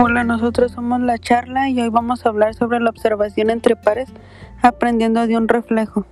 Hola, nosotros somos La Charla y hoy vamos a hablar sobre la observación entre pares aprendiendo de un reflejo.